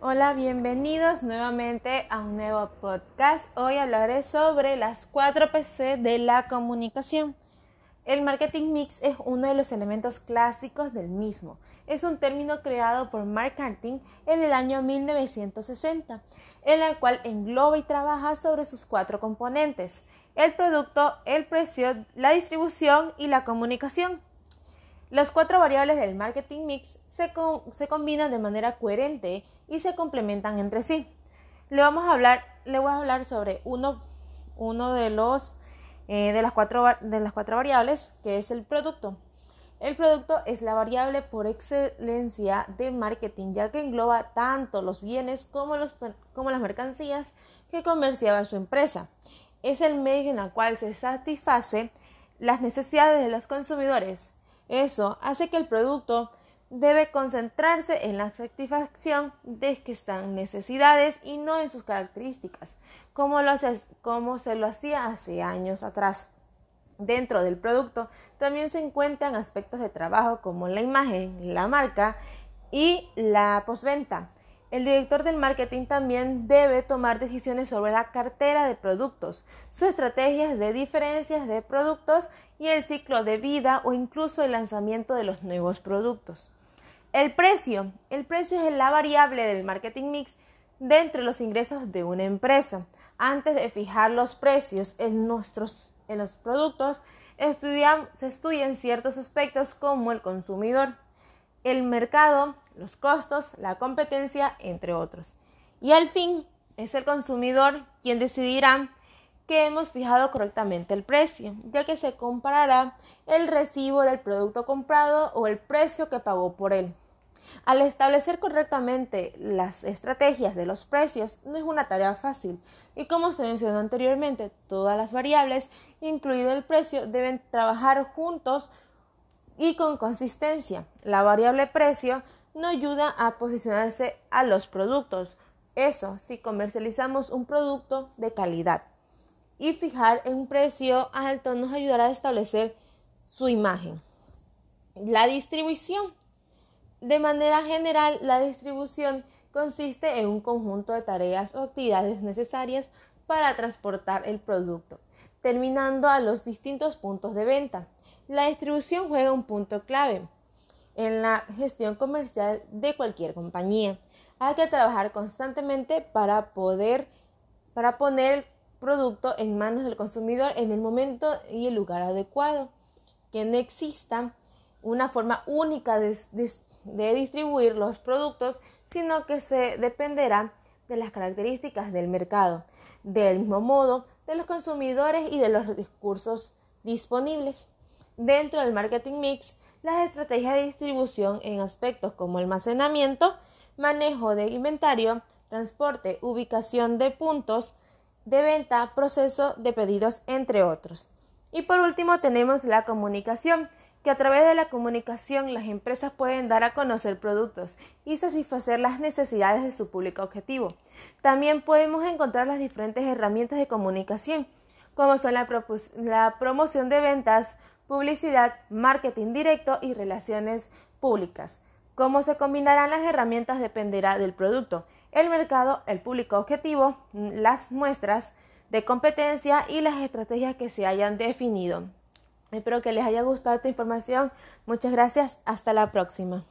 Hola, bienvenidos nuevamente a un nuevo podcast. Hoy hablaré sobre las 4 PC de la comunicación. El marketing mix es uno de los elementos clásicos del mismo. Es un término creado por Mark Martin en el año 1960, en el cual engloba y trabaja sobre sus cuatro componentes, el producto, el precio, la distribución y la comunicación. Las cuatro variables del marketing mix se, combinan de manera coherente y se complementan entre sí. Le, vamos a hablar, le voy a hablar sobre uno, de, los, eh, de, las cuatro, de las cuatro variables, que es el producto. El producto es la variable por excelencia de marketing, ya que engloba tanto los bienes como, los, como las mercancías que comerciaba su empresa. Es el medio en el cual se satisface las necesidades de los consumidores eso hace que el producto debe concentrarse en la satisfacción de que están necesidades y no en sus características, como, como se lo hacía hace años atrás. Dentro del producto también se encuentran aspectos de trabajo como la imagen, la marca y la postventa. El director del marketing también debe tomar decisiones sobre la cartera de productos, sus estrategias de diferencias de productos y el ciclo de vida o incluso el lanzamiento de los nuevos productos. El precio. El precio es la variable del marketing mix dentro de los ingresos de una empresa. Antes de fijar los precios en, nuestros, en los productos, se estudian ciertos aspectos como el consumidor, el mercado, los costos, la competencia, entre otros. Y al fin, es el consumidor quien decidirá que hemos fijado correctamente el precio, ya que se comparará el recibo del producto comprado o el precio que pagó por él. Al establecer correctamente las estrategias de los precios no es una tarea fácil y como se mencionó anteriormente, todas las variables, incluido el precio, deben trabajar juntos y con consistencia. La variable precio no ayuda a posicionarse a los productos. Eso si comercializamos un producto de calidad. Y fijar un precio alto nos ayudará a establecer su imagen. La distribución. De manera general, la distribución consiste en un conjunto de tareas o actividades necesarias para transportar el producto, terminando a los distintos puntos de venta. La distribución juega un punto clave en la gestión comercial de cualquier compañía. Hay que trabajar constantemente para poder para poner producto en manos del consumidor en el momento y el lugar adecuado. Que no exista una forma única de, distribuir los productos, sino que se dependerá de las características del mercado, del mismo modo de los consumidores y de los discursos disponibles. Dentro del marketing mix las estrategias de distribución en aspectos como almacenamiento, manejo de inventario, transporte, ubicación de puntos de venta, proceso de pedidos, entre otros. Y por último tenemos la comunicación, que a través de la comunicación las empresas pueden dar a conocer productos y satisfacer las necesidades de su público objetivo. También podemos encontrar las diferentes herramientas de comunicación, como son la, promoción de ventas, publicidad, marketing directo y relaciones públicas. Cómo se combinarán las herramientas dependerá del producto, el mercado, el público objetivo, las muestras de competencia y las estrategias que se hayan definido. Espero que les haya gustado esta información. Muchas gracias. Hasta la próxima.